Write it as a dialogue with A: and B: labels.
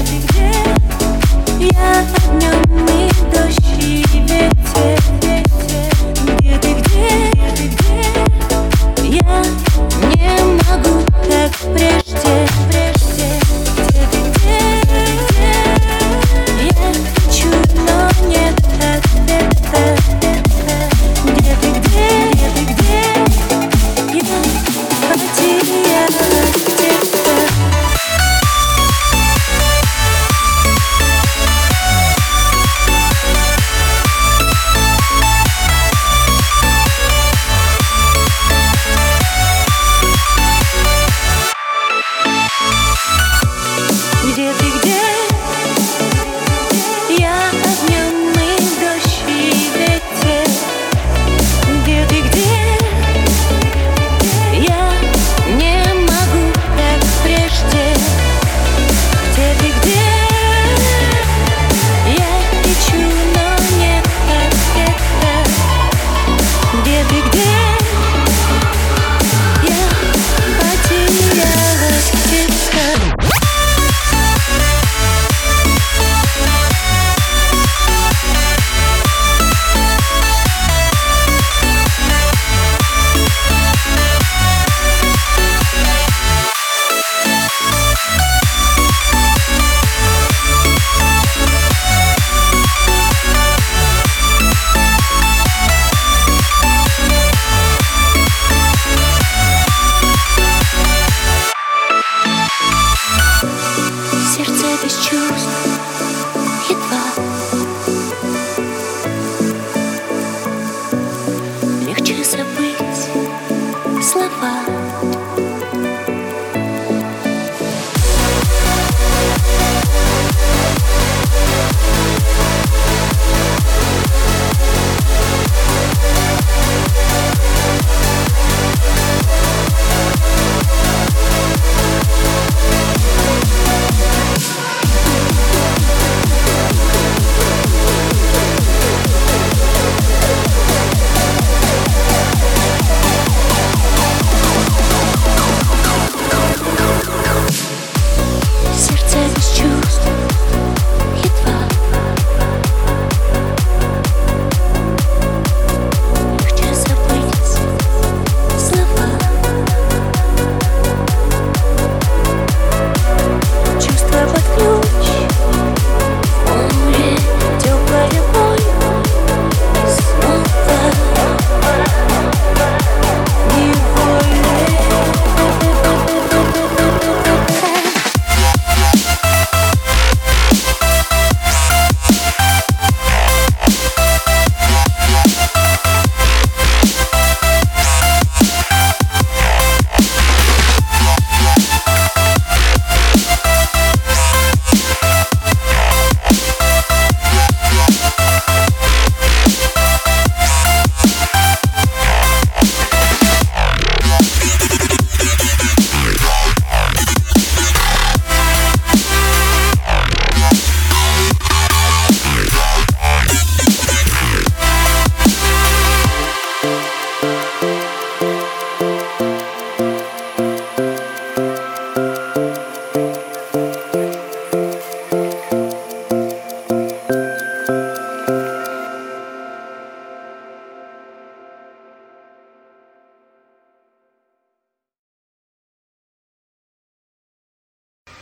A: Gdzie ja dniami do siebie Ciebie